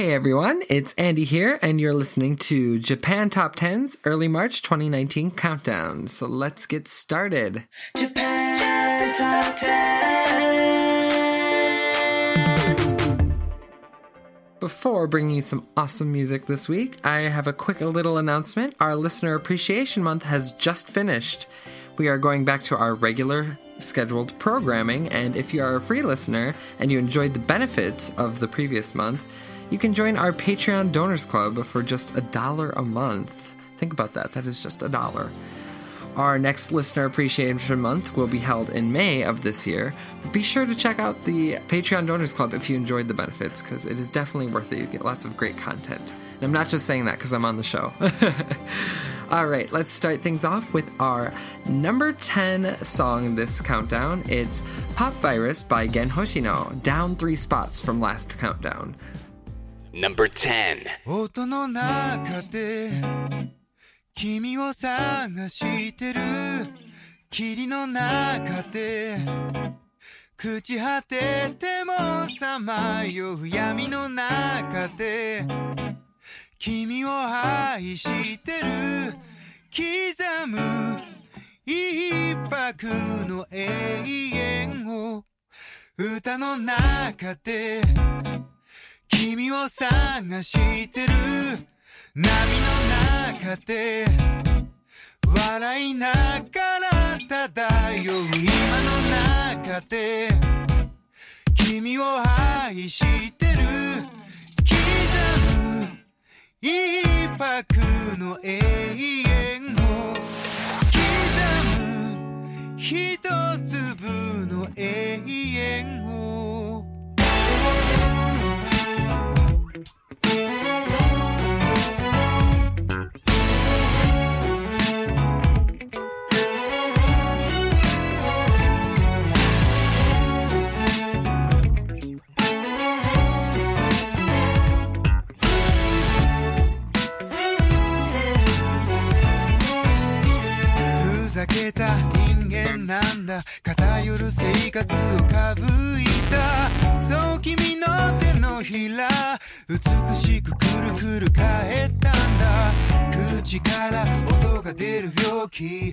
Hey everyone, it's Andy here, and you're listening to Japan Top 10's early March 2019 countdown. So let's get started. Japan Top 10. Before bringing you some awesome music this week, I have a quick little announcement. Our Listener Appreciation Month has just finished. We are going back to our regular scheduled programming, and if you are a free listener and you enjoyed the benefits of the previous month, you can join our Patreon Donors Club for just a dollar a month. Think about that, that is just a dollar. Our next Listener Appreciation Month will be held in May of this year. Be sure to check out the Patreon Donors Club if you enjoyed the benefits, because it is definitely worth it. You get lots of great content. And I'm not just saying that because I'm on the show. All right, let's start things off with our number 10 song this countdown. It's Pop Virus by Gen Hoshino, down three spots from last countdown. Number 10. 音の中で君を探してる霧の中で朽ち果ててもさまよう闇の中で君を愛してる刻む一泊の永遠を歌の中で君を探してる。波の中で。笑いながら漂う今の中で。君を愛してる。刻む一泊の永遠を。刻む一粒の永遠を。夜生活をかぶいた。そう君の手のひら美しくくるくる返ったんだ。口から音が出る病気。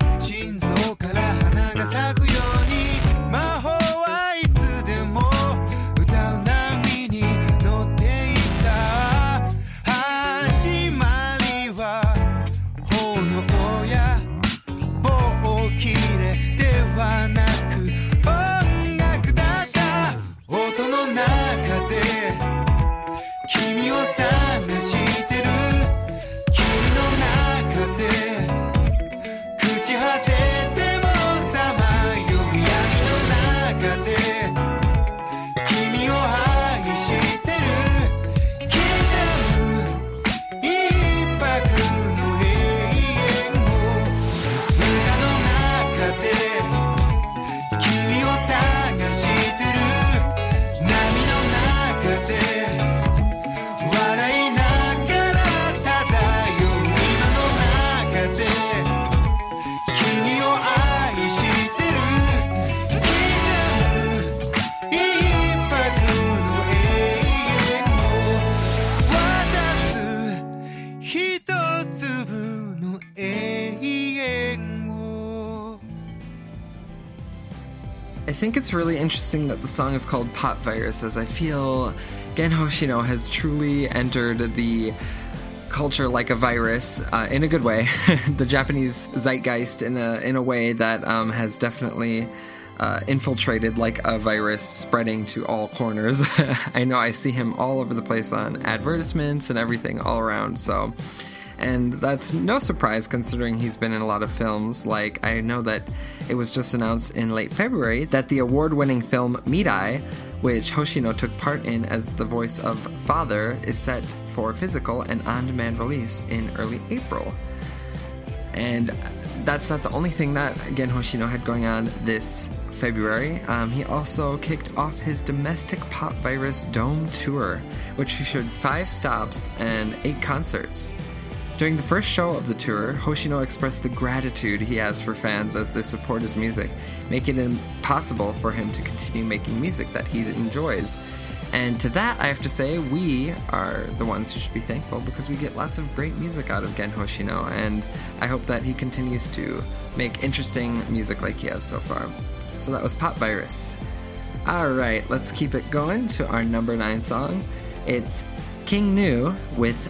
Really interesting that the song is called Pop Virus, as I feel Gen Hoshino has truly entered the culture like a virus uh, in a good way, the Japanese zeitgeist in a in a way that um, has definitely uh, infiltrated like a virus, spreading to all corners. I know I see him all over the place on advertisements and everything all around. So. And that's no surprise considering he's been in a lot of films. Like, I know that it was just announced in late February that the award winning film Mirai, which Hoshino took part in as the voice of Father, is set for physical and on demand release in early April. And that's not the only thing that Gen Hoshino had going on this February. Um, he also kicked off his domestic pop virus dome tour, which featured five stops and eight concerts. During the first show of the tour, Hoshino expressed the gratitude he has for fans as they support his music, making it impossible for him to continue making music that he enjoys. And to that, I have to say, we are the ones who should be thankful because we get lots of great music out of Gen Hoshino, and I hope that he continues to make interesting music like he has so far. So that was Pop Virus. Alright, let's keep it going to our number nine song. It's King Gnu with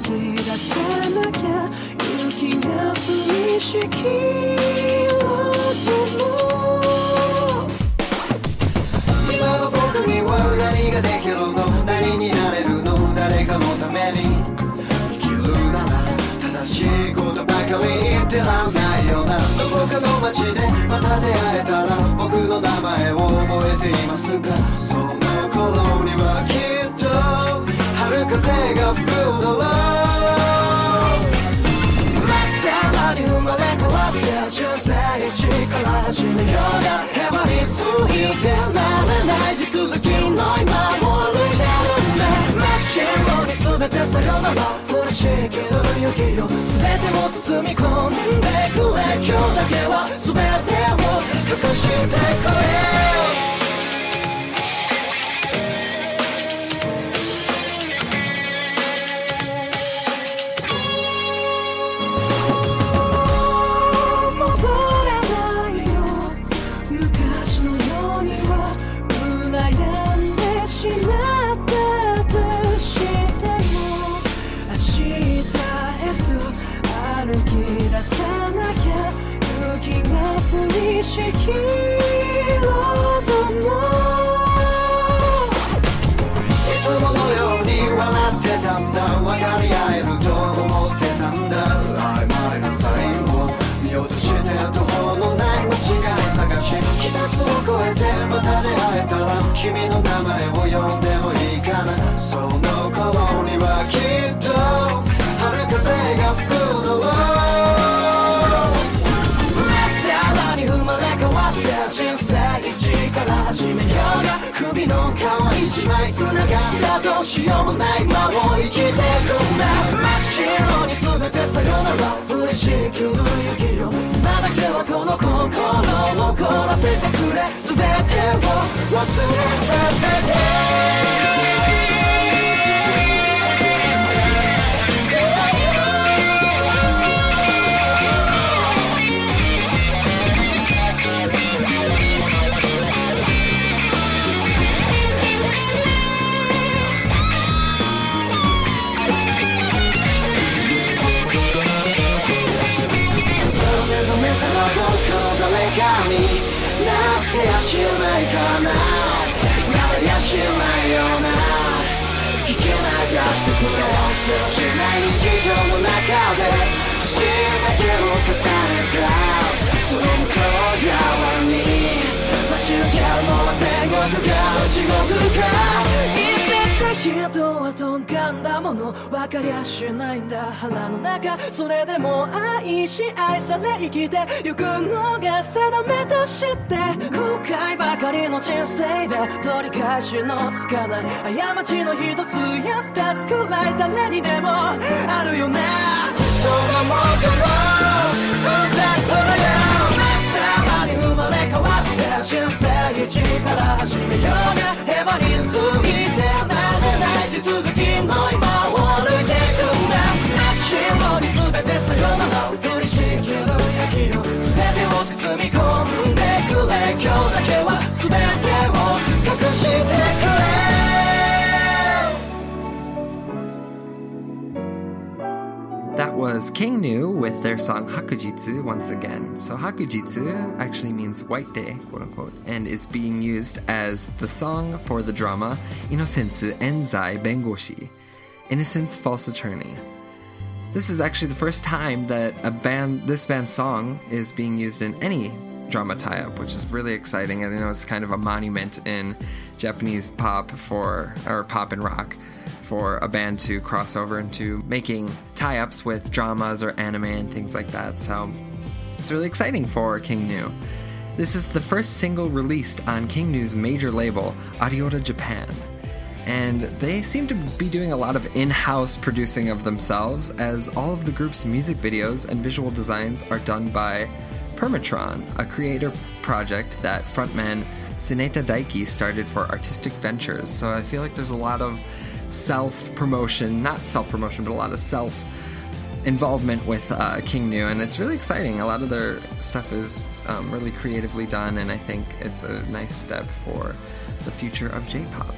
き出さなきゃ雪が降りしきろうとも今の僕には何ができるの何になれるの誰かのために生きるなら正しいことばかり言ってらんないよなどこかの街でまた出会えたら僕の名前を覚えていますかさよなら。降りしきる雪よ全てを包み込んでくれ今日だけは全てを隠してくれ shaking 繋がどうしようもない間を生きてくんだ真っ白に全てさよなら降りしきる雪よ今だけはこの心を残らせてくれ。全てを忘れさせて。してくれせわしない日常の中で年だけを重ねたその向こう側に待ち受けるのは天国か地獄か人はとんがんだもの。分かりゃしないんだ腹の中。それでも愛し愛され生きてゆくのが定めとして。後悔ばかりの人生で取り返しのつかない過ちの一つや二つくらい誰にでもあるよね。そのもの本当にそのよ。さらに生まれ変わって人生一から始めようが平和についてな続きの今を歩いていくんだ真っ白に全てさよなら降りしきる焼きよ全てを包み込んでくれ今日だけは全てを隠してくれ That was King Gnu with their song Hakujitsu once again. So, Hakujitsu actually means white day, quote unquote, and is being used as the song for the drama Inosensu Enzai Bengoshi Innocence False Attorney. This is actually the first time that a band, this band's song, is being used in any drama tie-up, which is really exciting. And I know it's kind of a monument in Japanese pop for or pop and rock for a band to cross over into making tie-ups with dramas or anime and things like that. So it's really exciting for King Gnu. This is the first single released on King Gnu's major label, Ariola Japan and they seem to be doing a lot of in house producing of themselves, as all of the group's music videos and visual designs are done by PERIMETRON, a creator project that frontman Tsuneta Daiki started for artistic ventures. So I feel like there's a lot of self promotion, not self promotion, but a lot of self involvement with uh, King Gnu, and it's really exciting. A lot of their stuff is um, really creatively done, and I think it's a nice step for the future of J pop.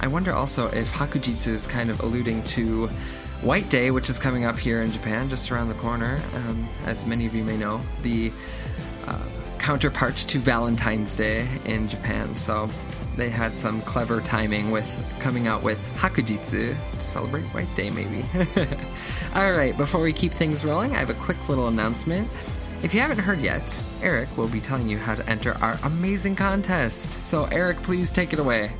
I wonder also if Hakujitsu is kind of alluding to White Day, which is coming up here in Japan, just around the corner. Um, as many of you may know, the uh, counterpart to Valentine's Day in Japan. So they had some clever timing with coming out with Hakujitsu to celebrate White Day, maybe. All right, before we keep things rolling, I have a quick little announcement. If you haven't heard yet, Eric will be telling you how to enter our amazing contest. So, Eric, please take it away.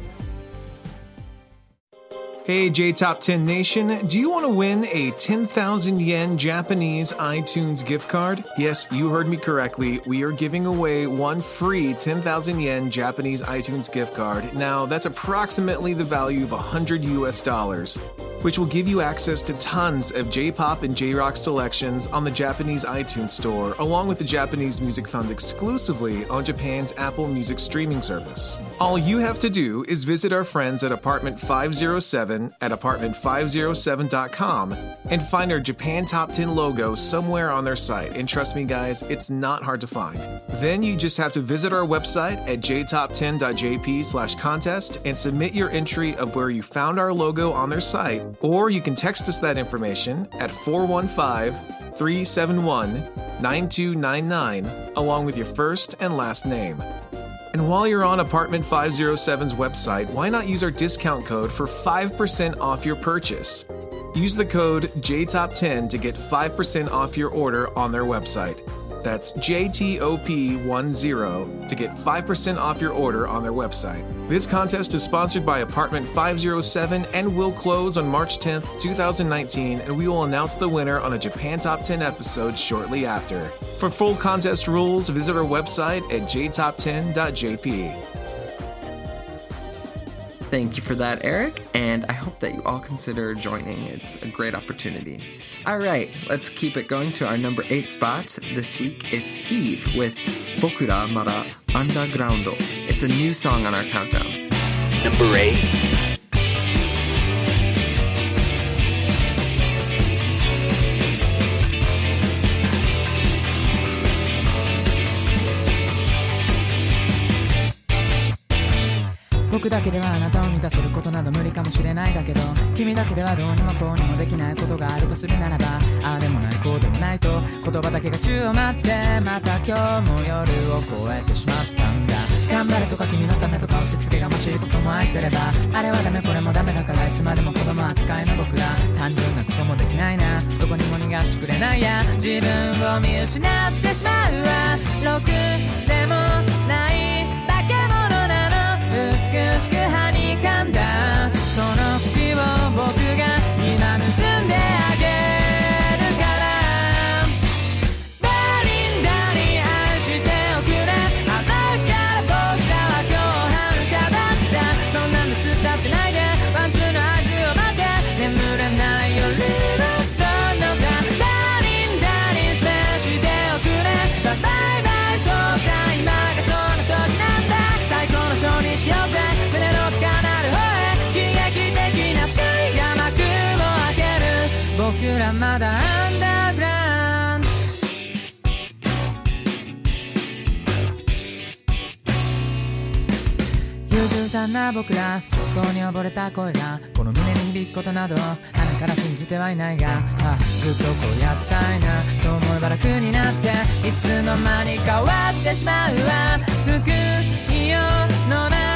Hey, J Top 10 Nation, do you want to win a 10,000 yen Japanese iTunes gift card? Yes, you heard me correctly. We are giving away one free 10,000 yen Japanese iTunes gift card. Now, that's approximately the value of 100 US dollars, which will give you access to tons of J pop and J rock selections on the Japanese iTunes Store, along with the Japanese music found exclusively on Japan's Apple Music streaming service. All you have to do is visit our friends at Apartment 507 at apartment507.com and find our Japan Top 10 logo somewhere on their site. And trust me, guys, it's not hard to find. Then you just have to visit our website at jtop10.jp slash contest and submit your entry of where you found our logo on their site, or you can text us that information at 415 371 9299 along with your first and last name. And while you're on Apartment 507's website, why not use our discount code for 5% off your purchase? Use the code JTOP10 to get 5% off your order on their website. That's JTOP10 to get 5% off your order on their website. This contest is sponsored by Apartment 507 and will close on March 10th, 2019, and we will announce the winner on a Japan Top 10 episode shortly after. For full contest rules, visit our website at jtop10.jp. Thank you for that, Eric, and I hope that you all consider joining. It's a great opportunity. All right, let's keep it going to our number eight spot. This week, it's Eve with Bokura Mada Underground. It's a new song on our countdown. Number 8. 僕だけではあなたを満たせることなど無理かもしれないだけど君だけではどうにもこうにもできないことがあるとするならばああでもないこうでもないと言葉だけが宙を待ってまた今日も夜を越えてしまったんだ。頑張れとか君のためとか押し付けがましいことも愛せればあれはダメこれもダメだからいつまでも子供扱いの僕ら単純なこともできないな。どこにも逃がしてくれないや。自分を見失ってしまうわ。ろくでも掴んだまだアンダーグラウンド。優柔不断な僕ら焦燥に溺れた声がこの胸に響くことなど鼻から信じてはいないがあずっとこうやってたいな。そう思えば楽になっていつの間にか終わってしまうわ。救いようのない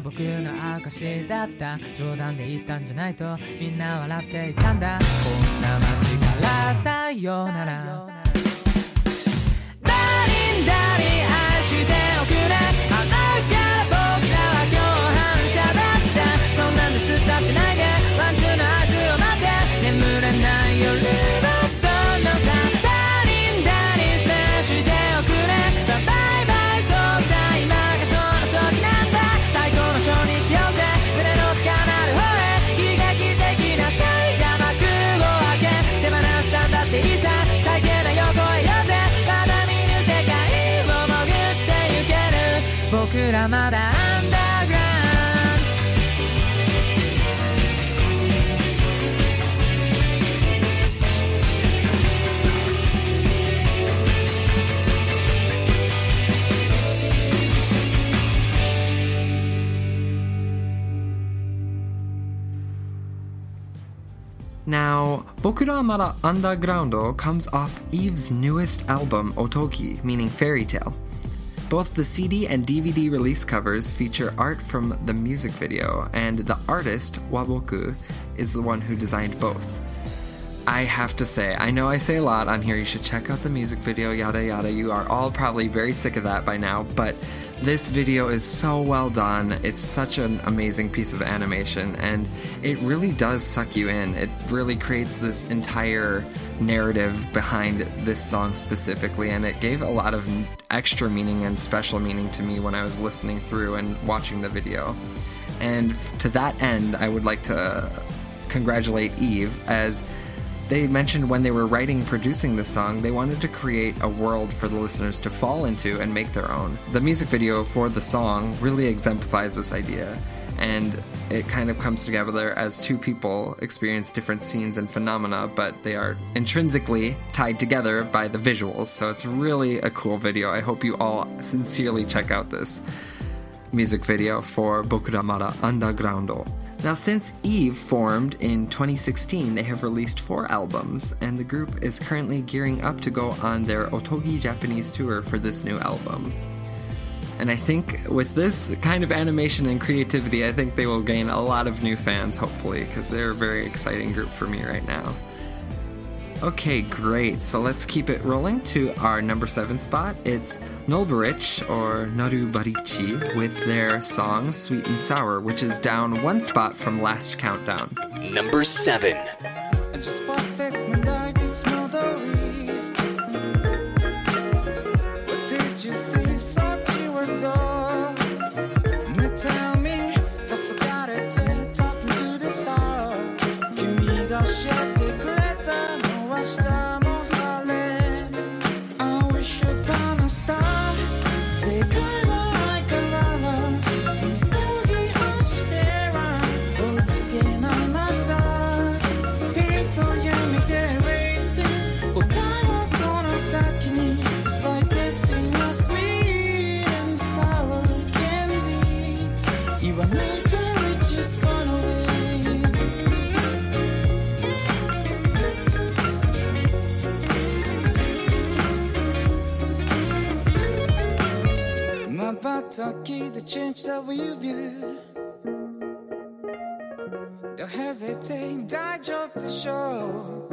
僕の証だった。冗談で言ったんじゃないとみんな笑っていたんだ。こんな街からさよなら。Now, Now, Mada Underground comes off Eve's newest album, Otogi, meaning fairy tale. Both the CD and DVD release covers feature art from the music video, and the artist, Waboku, is the one who designed both. I have to say, I know I say a lot on here, you should check out the music video, yada yada. You are all probably very sick of that by now, but this video is so well done. It's such an amazing piece of animation, and it really does suck you in. It really creates this entire narrative behind this song specifically, and it gave a lot of extra meaning and special meaning to me when I was listening through and watching the video. And to that end, I would like to congratulate Eve as they mentioned when they were writing producing this song, they wanted to create a world for the listeners to fall into and make their own. The music video for the song really exemplifies this idea, and it kind of comes together as two people experience different scenes and phenomena, but they are intrinsically tied together by the visuals. So it's really a cool video. I hope you all sincerely check out this music video for Bokura Mada Undergroundo. Now, since Eve formed in 2016, they have released four albums, and the group is currently gearing up to go on their Otogi Japanese tour for this new album. And I think with this kind of animation and creativity, I think they will gain a lot of new fans, hopefully, because they're a very exciting group for me right now. Okay, great. So let's keep it rolling to our number seven spot. It's Nulbarich or Narubarichi with their song Sweet and Sour, which is down one spot from last countdown. Number 7. Kentucky, the change that we view. Don't hesitate, I jump the show.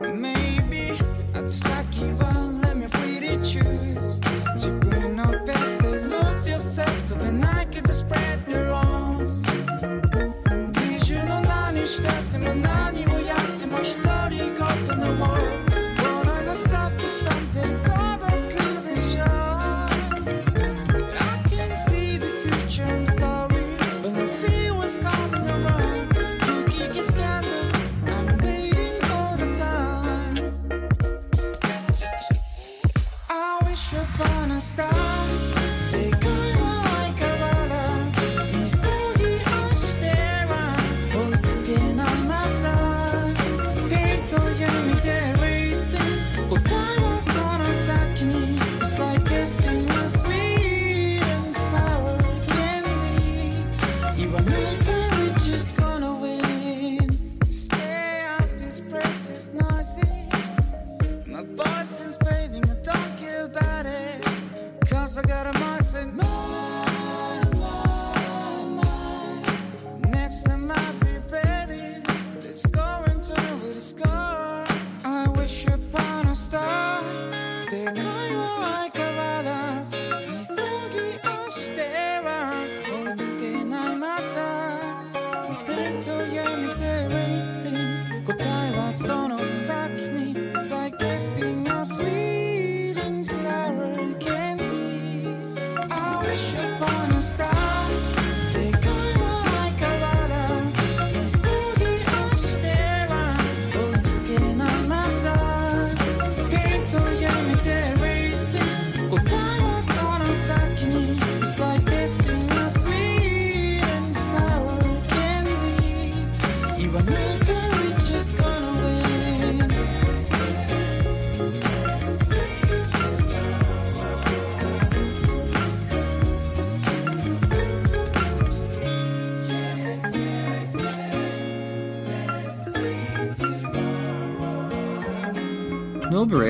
Maybe I just like you, well, let me freely choose. To bring up best, to lose yourself, to when I to spread the wrongs. Did you know, not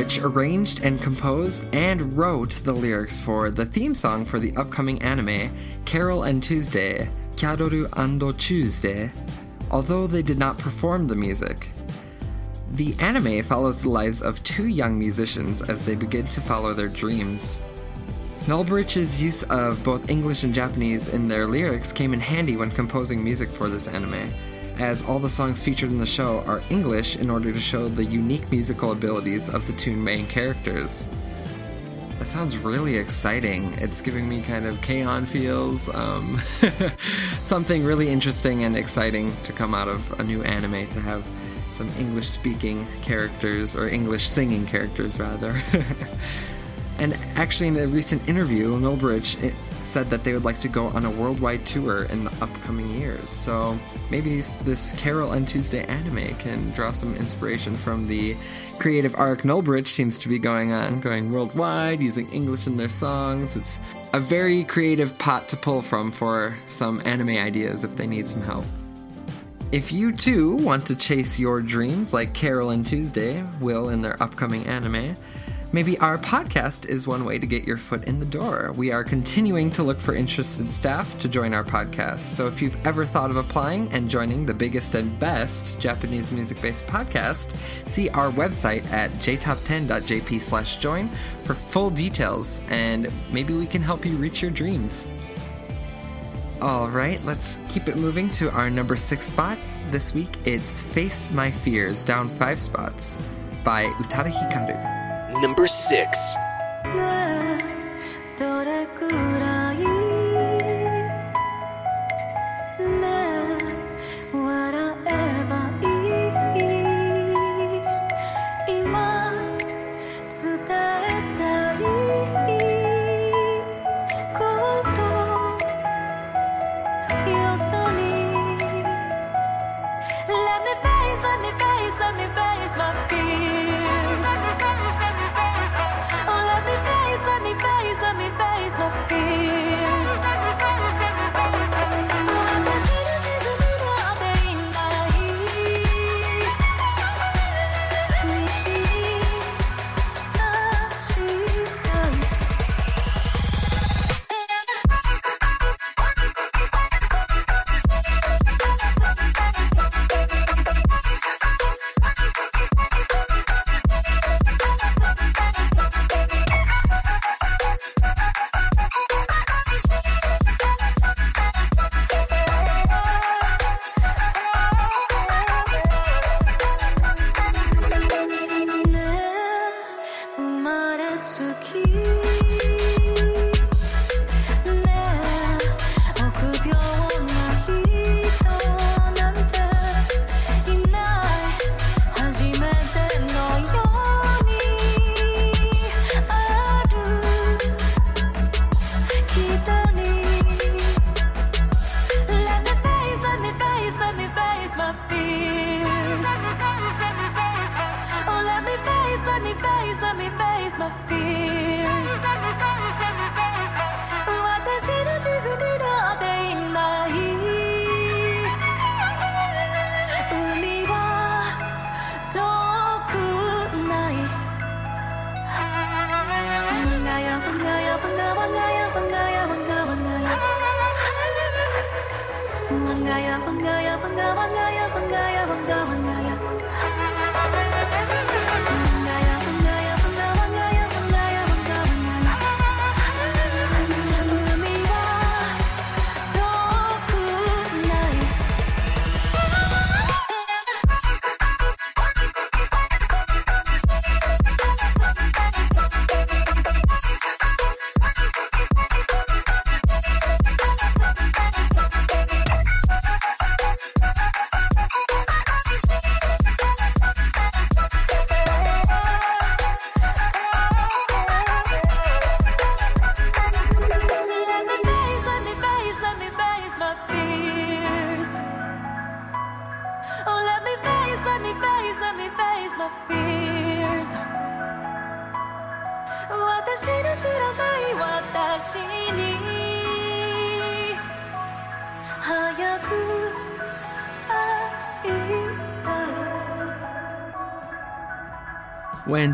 Nulbarich arranged and composed and wrote the lyrics for the theme song for the upcoming anime Carol and Tuesday, Kyadoru and Tuesday, although they did not perform the music. The anime follows the lives of two young musicians as they begin to follow their dreams. Nulbarich's use of both English and Japanese in their lyrics came in handy when composing music for this anime, as all the songs featured in the show are English in order to show the unique musical abilities of the two main characters. That sounds really exciting. It's giving me kind of K-On feels, um, something really interesting and exciting to come out of a new anime to have some English speaking characters, or English singing characters rather. And actually, in a recent interview, Nulbarich said that they would like to go on a worldwide tour in the upcoming years. So maybe this Carol and Tuesday anime can draw some inspiration from the creative arc Nulbarich seems to be going on, going worldwide, using English in their songs. It's a very creative pot to pull from for some anime ideas if they need some help. If you too want to chase your dreams like Carol and Tuesday will in their upcoming anime, maybe our podcast is one way to get your foot in the door. We are continuing to look for interested staff to join our podcast. So if you've ever thought of applying and joining the biggest and best Japanese music based podcast, see our website at jtop10.jp slash join for full details and maybe we can help you reach your dreams. All right, let's keep it moving to our number six spot. This week it's Face My Fears, down five spots by Utada Hikaru. Number 6.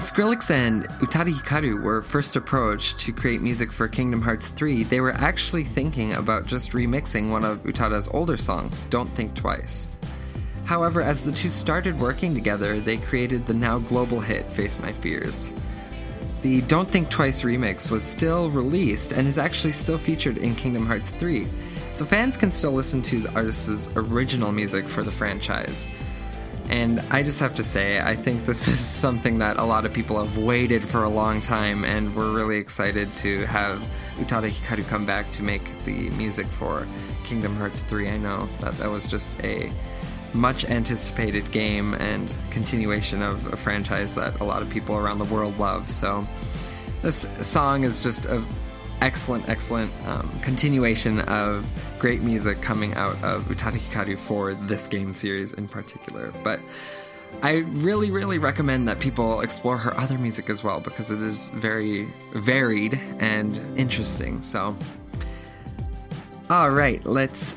Skrillex and Utada Hikaru were first approached to create music for Kingdom Hearts 3, they were actually thinking about just remixing one of Utada's older songs, Don't Think Twice. However, as the two started working together, they created the now global hit Face My Fears. The Don't Think Twice remix was still released and is actually still featured in Kingdom Hearts 3, so fans can still listen to the artist's original music for the franchise. And I just have to say, I think this is something that a lot of people have waited for a long time, and we're really excited to have Utada Hikaru come back to make the music for Kingdom Hearts 3. I know that that was just a much anticipated game and continuation of a franchise that a lot of people around the world love. So, this song is just a excellent, excellent um, continuation of great music coming out of Utada for this game series in particular. But I really, really recommend that people explore her other music as well because it is very varied and interesting. So, all right, let's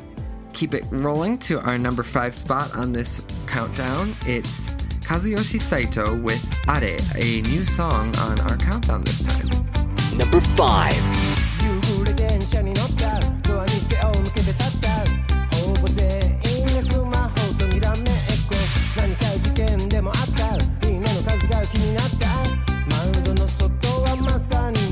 keep it rolling to our number five spot on this countdown. It's Kazuyoshi Saito with Are, a new song on our countdown this time. Number 5. 電車に乗ったドアに背を向けて立った。ほぼ全員がスマホとにらめっこ。何か事件でもあった。みんなの数が気になった。窓の外はまさに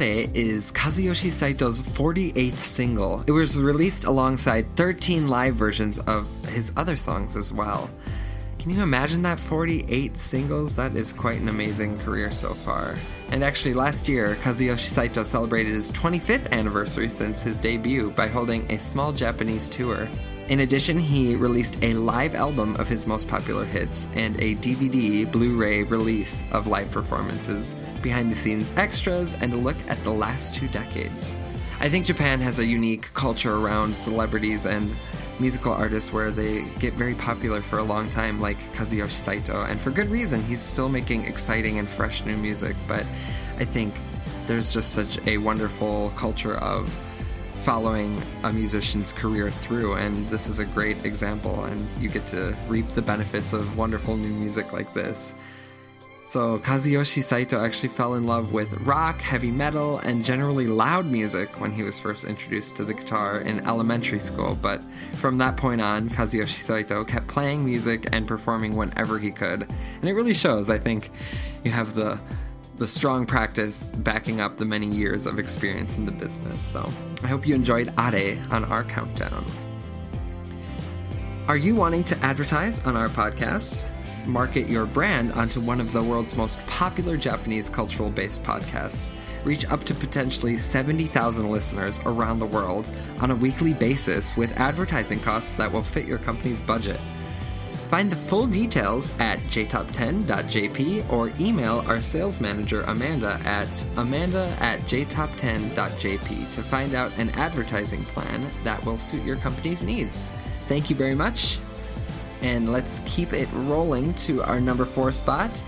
Are is Kazuyoshi Saito's 48th single. It was released alongside 13 live versions of his other songs as well. Can you imagine that 48 singles? That is quite an amazing career so far. And actually, last year, Kazuyoshi Saito celebrated his 25th anniversary since his debut by holding a small Japanese tour. In addition, he released a live album of his most popular hits and a DVD Blu ray release of live performances, behind the scenes extras, and a look at the last two decades. I think Japan has a unique culture around celebrities and musical artists where they get very popular for a long time, like Kazuyoshi Saito, and for good reason. He's still making exciting and fresh new music, but I think there's just such a wonderful culture of following a musician's career through, and this is a great example, and you get to reap the benefits of wonderful new music like this. So, Kazuyoshi Saito actually fell in love with rock, heavy metal, and generally loud music when he was first introduced to the guitar in elementary school. But from that point on, Kazuyoshi Saito kept playing music and performing whenever he could. And it really shows, I think, you have the the strong practice backing up the many years of experience in the business. So I hope you enjoyed Are on our countdown. Are you wanting to advertise on our podcast? Market your brand onto one of the world's most popular Japanese cultural based podcasts. Reach up to potentially 70,000 listeners around the world on a weekly basis with advertising costs that will fit your company's budget. Find the full details at jtop10.jp or email our sales manager Amanda at amanda at jtop10.jp to find out an advertising plan that will suit your company's needs. Thank you very much, and let's keep it rolling to our number four spot.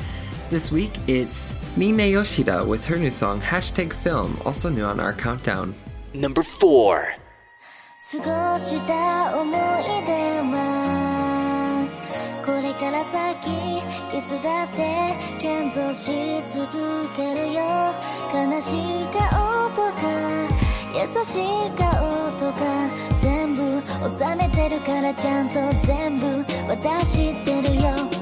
This week it's Nina Yoshida with her new song Hashtag Film, also new on our countdown. Number 4. いから先いつだって建造し続けるよ。悲しい顔とか優しい顔とか全部収めてるからちゃんと全部渡してるよ。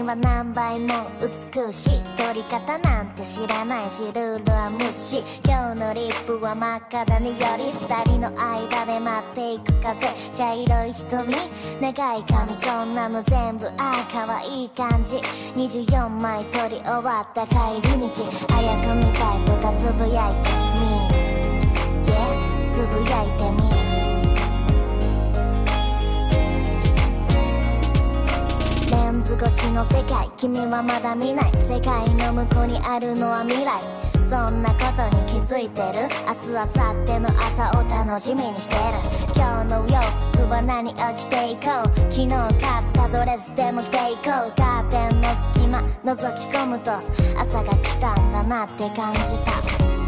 君は何倍も美しい撮り方なんて知らないしルールは無視今日のリップは真っ赤だねより二人の間で待っていく風。茶色い瞳長い髪そんなの全部ああ可愛い感じ。24枚撮り終わった帰り道。早く見たいとかつぶやいてみる。Yeah つぶやいてみる。ンズ越しの世界君はまだ見ない。世界の向こうにあるのは未来。そんなことに気づいてる？明日明後日の朝を楽しみにしてる。今日の洋服は何を着ていこう？昨日買ったドレスでも着ていこう。カーテンの隙間覗き込むと朝が来たんだなって感じた。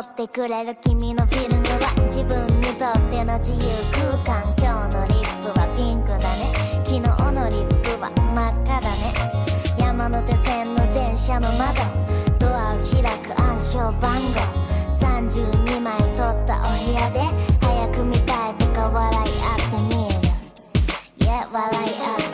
撮ってくれる君のフィルムは自分にとっての自由空間。今日のリップはピンクだね。昨日のリップは真っ赤だね。山手線の電車の窓。ドアを開く暗証番号。32枚取ったお部屋で。早く見たいとか笑い合ってみる。Yeah 笑い合って。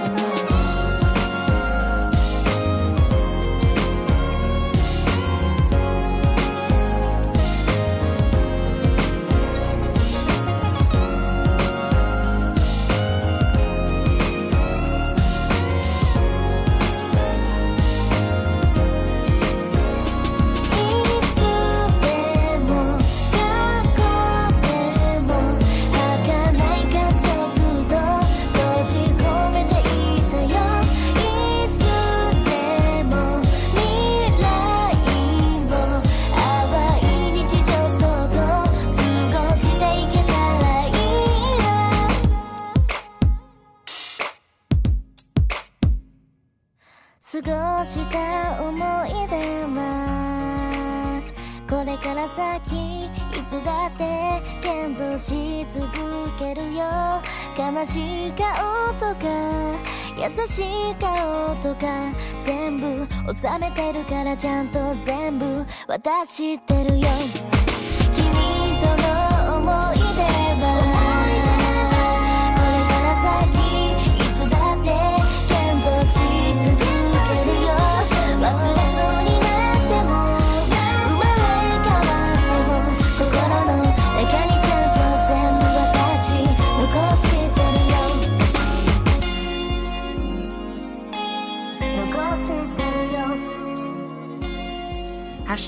悲しい顔とか優しい顔とか全部収めてるからちゃんと全部渡してるよ。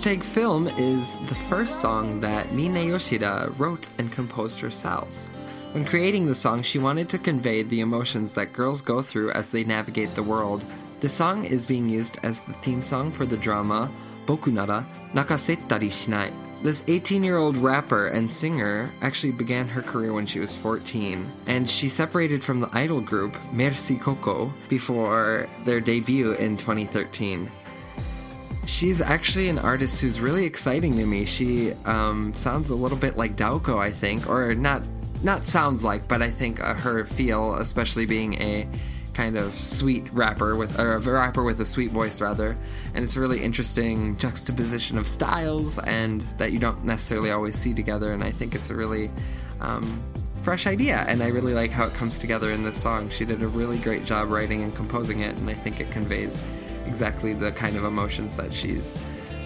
Hashtag Film is the first song that Nina Yoshida wrote and composed herself. When creating the song, she wanted to convey the emotions that girls go through as they navigate the world. The song is being used as the theme song for the drama Bokunara Nakasettari Shinai. This 18 year old rapper and singer actually began her career when she was 14, and she separated from the idol group Merci Coco before their debut in 2013. She's actually an artist who's really exciting to me. She um, sounds a little bit like Daoko, I think, or not not sounds like, but I think uh, her feel, especially being a kind of sweet rapper with or a rapper with a sweet voice rather, and it's a really interesting juxtaposition of styles and that you don't necessarily always see together. And I think it's a really um, fresh idea, and I really like how it comes together in this song. She did a really great job writing and composing it, and I think it conveys exactly the kind of emotions that she's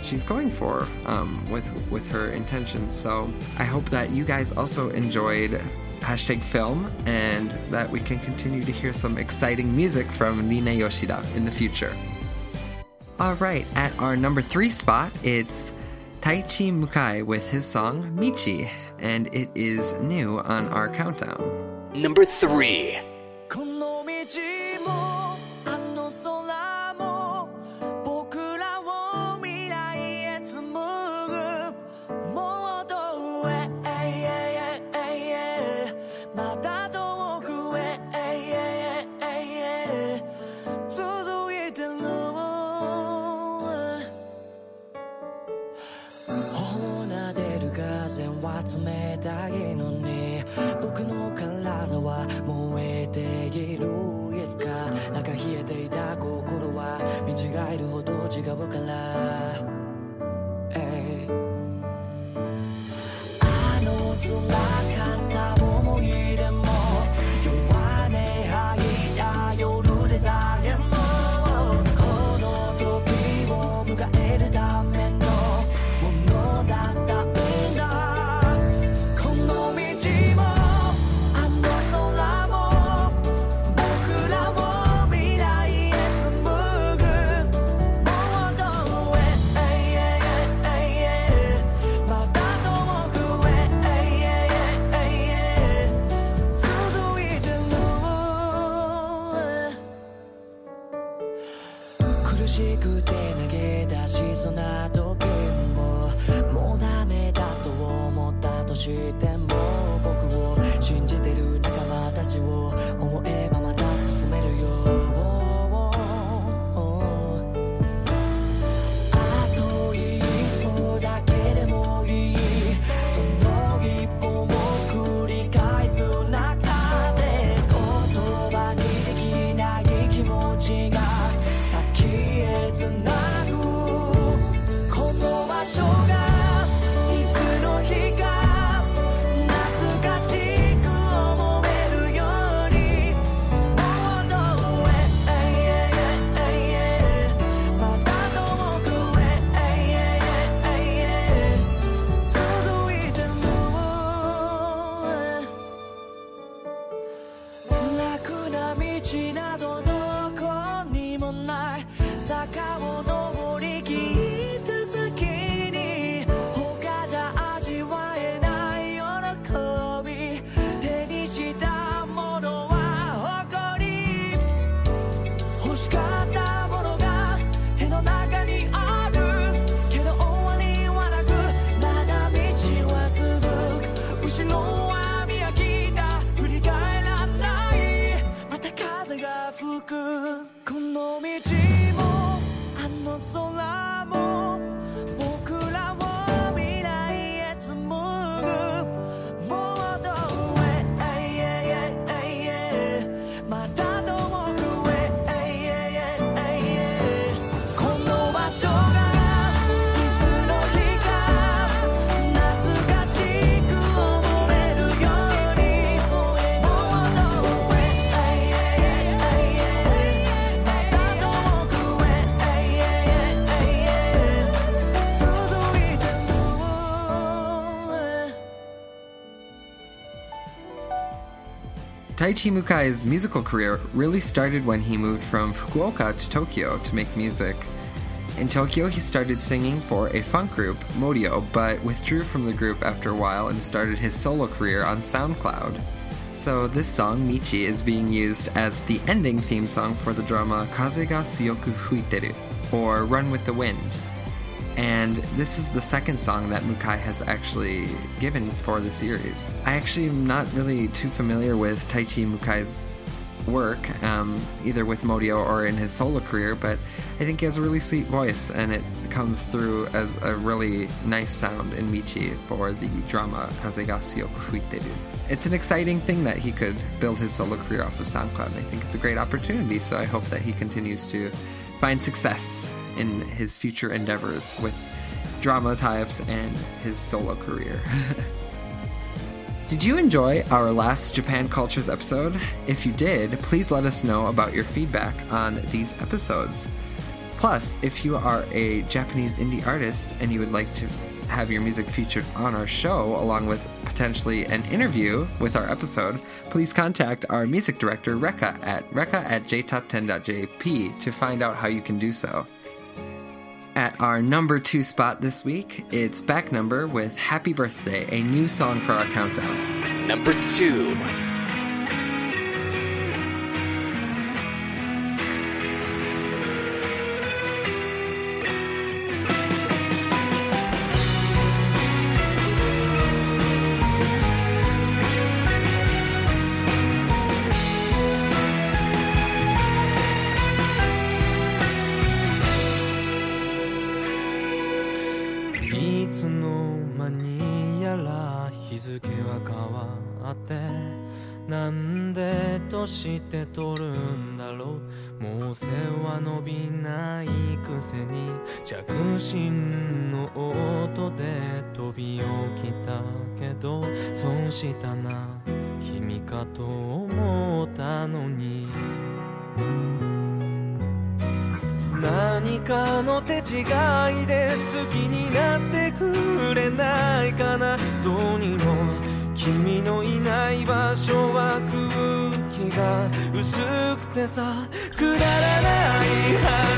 she's going for um, with with her intentions. So I hope that you guys also enjoyed hashtag film and that we can continue to hear some exciting music from Nina Yoshida in the future. All right, at our number three spot, it's Taichi Mukai with his song Michi, and it is new on our countdown. Number three. また遠くへ続いてる放てる風は冷たいのに Taichi Mukai's musical career really started when he moved from Fukuoka to Tokyo to make music. In Tokyo, he started singing for a funk group, Modio, but withdrew from the group after a while and started his solo career on SoundCloud. So, this song, Michi, is being used as the ending theme song for the drama Kaze ga Tsuyoku Fuiteru, or Run with the Wind. And this is the second song that Mukai has actually given for the series. I actually am not really too familiar with Taichi Mukai's work, um, either with Modio or in his solo career, but I think he has a really sweet voice and it comes through as a really nice sound in Michi for the drama Kaze ga Tsuyoku It's an exciting thing that he could build his solo career off of SoundCloud, and I think it's a great opportunity, so I hope that he continues to find success in his future endeavors with drama types and his solo career. Did you enjoy our last Japan Cultures episode? If you did, please let us know about your feedback on these episodes. Plus, if you are a Japanese indie artist and you would like to have your music featured on our show, along with potentially an interview with our episode, please contact our music director, Rekka, at rekka at jtop10.jp to find out how you can do so. At our number two spot this week, it's Back Number with Happy Birthday, a new song for our countdown. Number two. せに着信の音で飛び起きたけど損したな君かと思ったのに。何かの手違いで好きになってくれないかな？どうにも君のいない場所は空気が薄くてさくだらない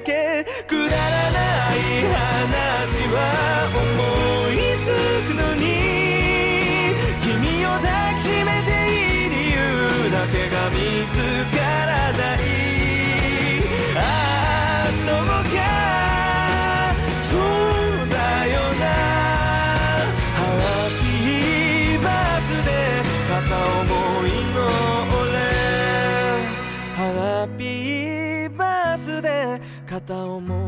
けくだらない話はー片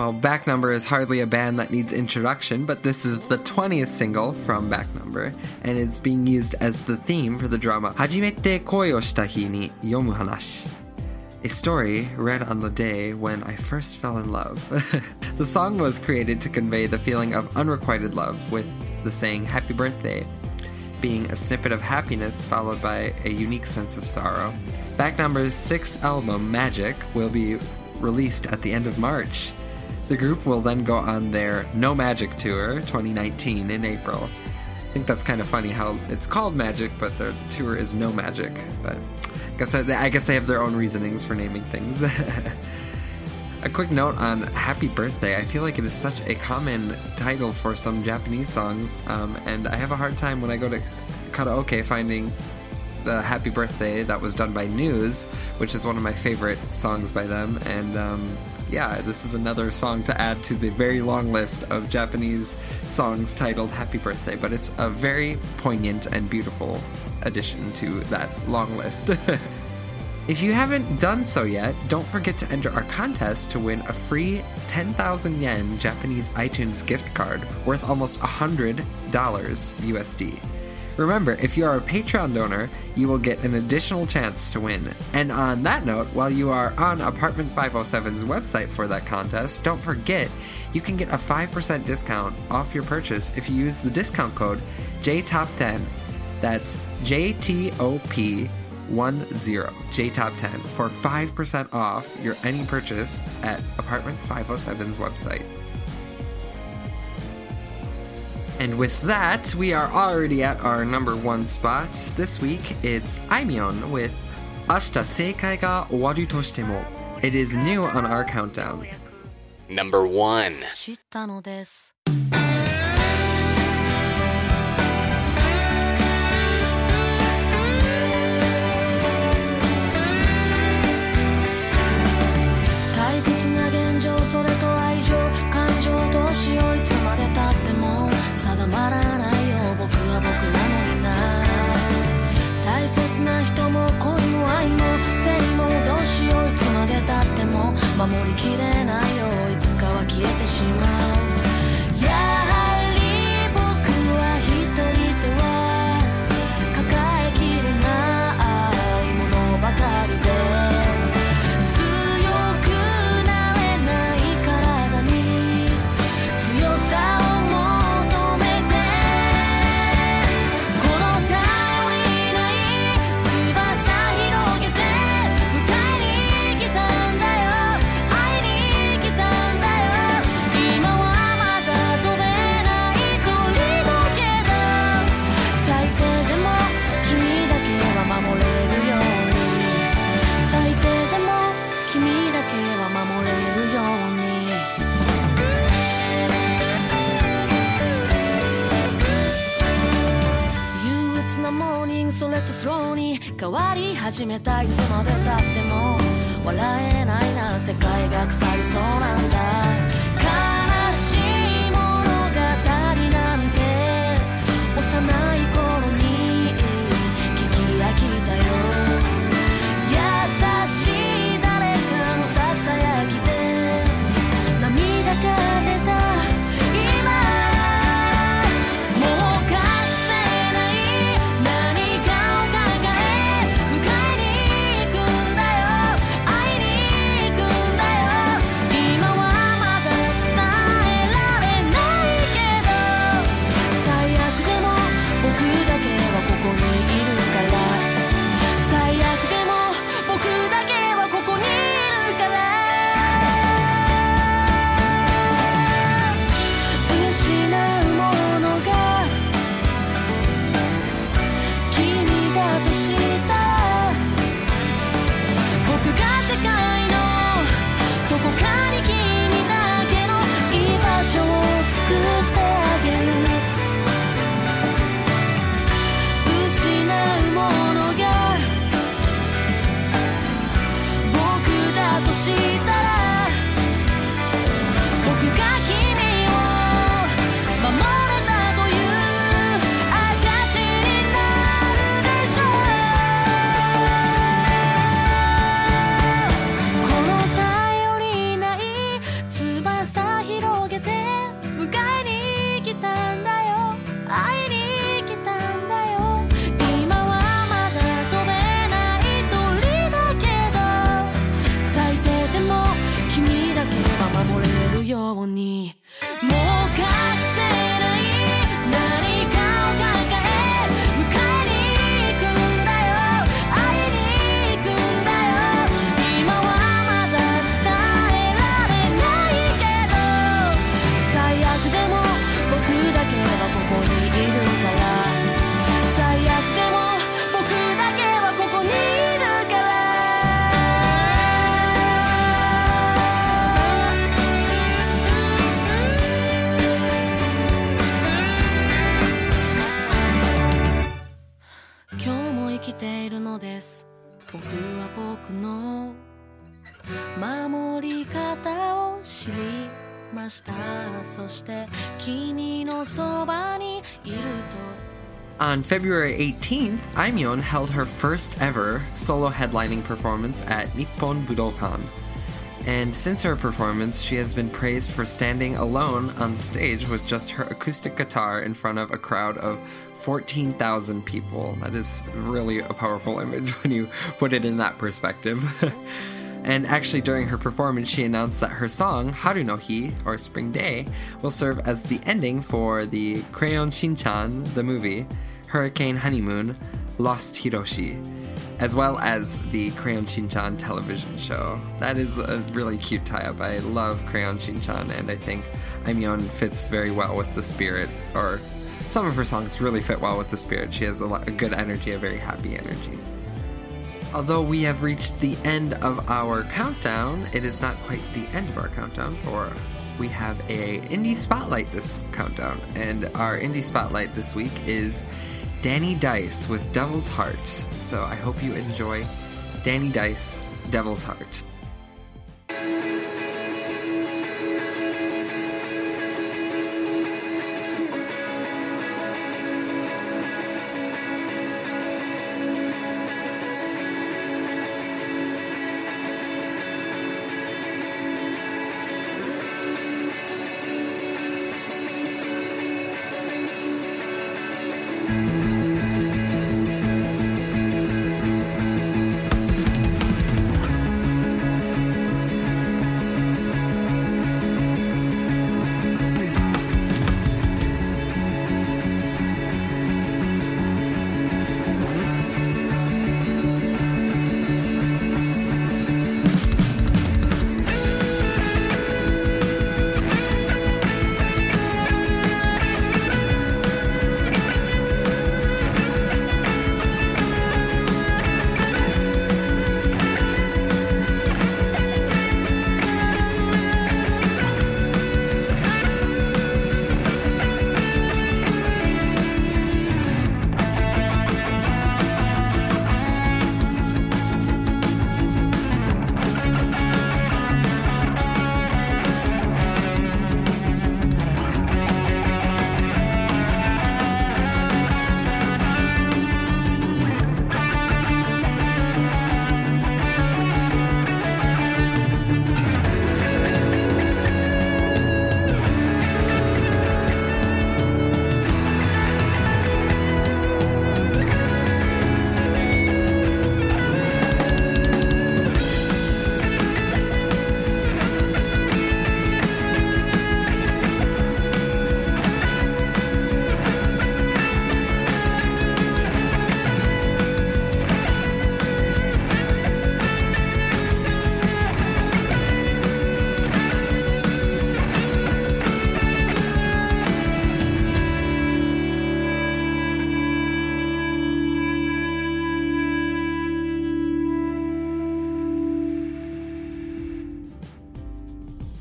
Well, Back Number is hardly a band that needs introduction, but this is the 20th single from Back Number, and it's being used as the theme for the drama Hajimete Koi Shita Hi ni Yomu Hanashi. A story read on the day when I first fell in love. the song was created to convey the feeling of unrequited love, with the saying happy birthday being a snippet of happiness followed by a unique sense of sorrow. Back Number's sixth album, Magic, will be released at the end of March. The group will then go on their No Magic Tour 2019 in April. I think that's kind of funny how it's called Magic, but their tour is No Magic. But I guess I, I guess they have their own reasonings for naming things. a quick note on Happy Birthday. I feel like it is such a common title for some Japanese songs, um, and I have a hard time when I go to karaoke finding the Happy Birthday that was done by News, which is one of my favorite songs by them. And um, yeah, this is another song to add to the very long list of Japanese songs titled Happy Birthday, but it's a very poignant and beautiful addition to that long list. If you haven't done so yet, don't forget to enter our contest to win a free 10,000 yen Japanese iTunes gift card worth almost $100 USD. Remember, if you are a Patreon donor, you will get an additional chance to win. And on that note, while you are on Apartment 507's website for that contest, don't forget you can get a 5% discount off your purchase if you use the discount code JTOP10. That's JTOP10, JTOP10, for 5% off your any purchase at Apartment 507's website. And with that, we are already at our number one spot. This week, it's Aimyon with Ashita Sekai ga Owaru toshite mo. It is new on our countdown. Number one. 守りきれない On February 18th, Aimyon held her first ever solo headlining performance at Nippon Budokan. And since her performance, she has been praised for standing alone on stage with just her acoustic guitar in front of a crowd of 14,000 people. That is really a powerful image when you put it in that perspective. and actually, during her performance, she announced that her song, Haru no Hi, or Spring Day, will serve as the ending for the Crayon Shinchan, the movie, Hurricane Honeymoon, Lost Hiroshi as well as the Crayon Shinchan television show. That is a really cute tie up. I love Crayon Shinchan, and I think Aimyon fits very well with the spirit, or some of her songs really fit well with the spirit. She has a, lot, a good energy, a very happy energy. Although we have reached the end of our countdown, it is not quite the end of our countdown, for we have a indie spotlight this countdown, and our indie spotlight this week is Danny Dice with Devil's Heart. So I hope you enjoy Danny Dice, Devil's Heart.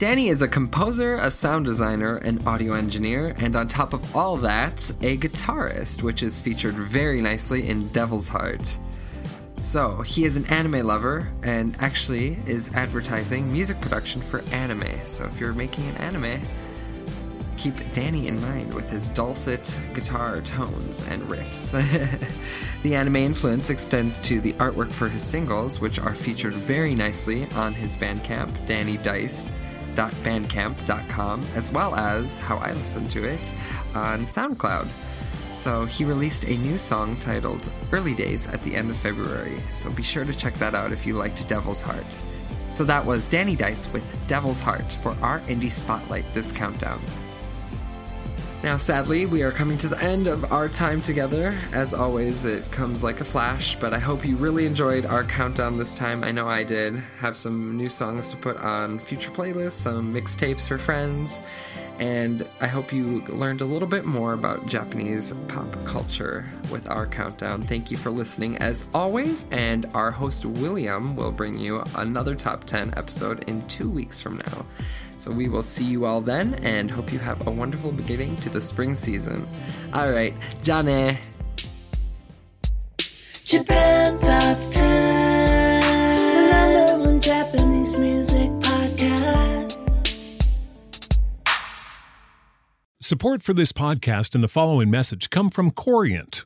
Danny is a composer, a sound designer, an audio engineer, and on top of all that, a guitarist, which is featured very nicely in Devil's Heart. So, he is an anime lover and actually is advertising music production for anime. So, if you're making an anime, keep Danny in mind with his dulcet guitar tones and riffs. the anime influence extends to the artwork for his singles, which are featured very nicely on his Bandcamp, Danny Dice bandcamp.com as well as how I listen to it on SoundCloud. So he released a new song titled Early Days at the end of February, so be sure to check that out if you liked Devil's Heart. So that was Danny Dice with Devil's Heart for our Indie Spotlight this countdown. Now, sadly, we are coming to the end of our time together. As always, it comes like a flash, but I hope you really enjoyed our countdown this time. I know I did. Have some new songs to put on future playlists, some mixtapes for friends, and I hope you learned a little bit more about Japanese pop culture with our countdown. Thank you for listening as always, and our host William will bring you another top 10 episode in two weeks from now. So we will see you all then and hope you have a wonderful beginning to the spring season. All right, Jane. Japan Top 10, the number one Japanese music podcast. Support for this podcast and the following message come from Corient.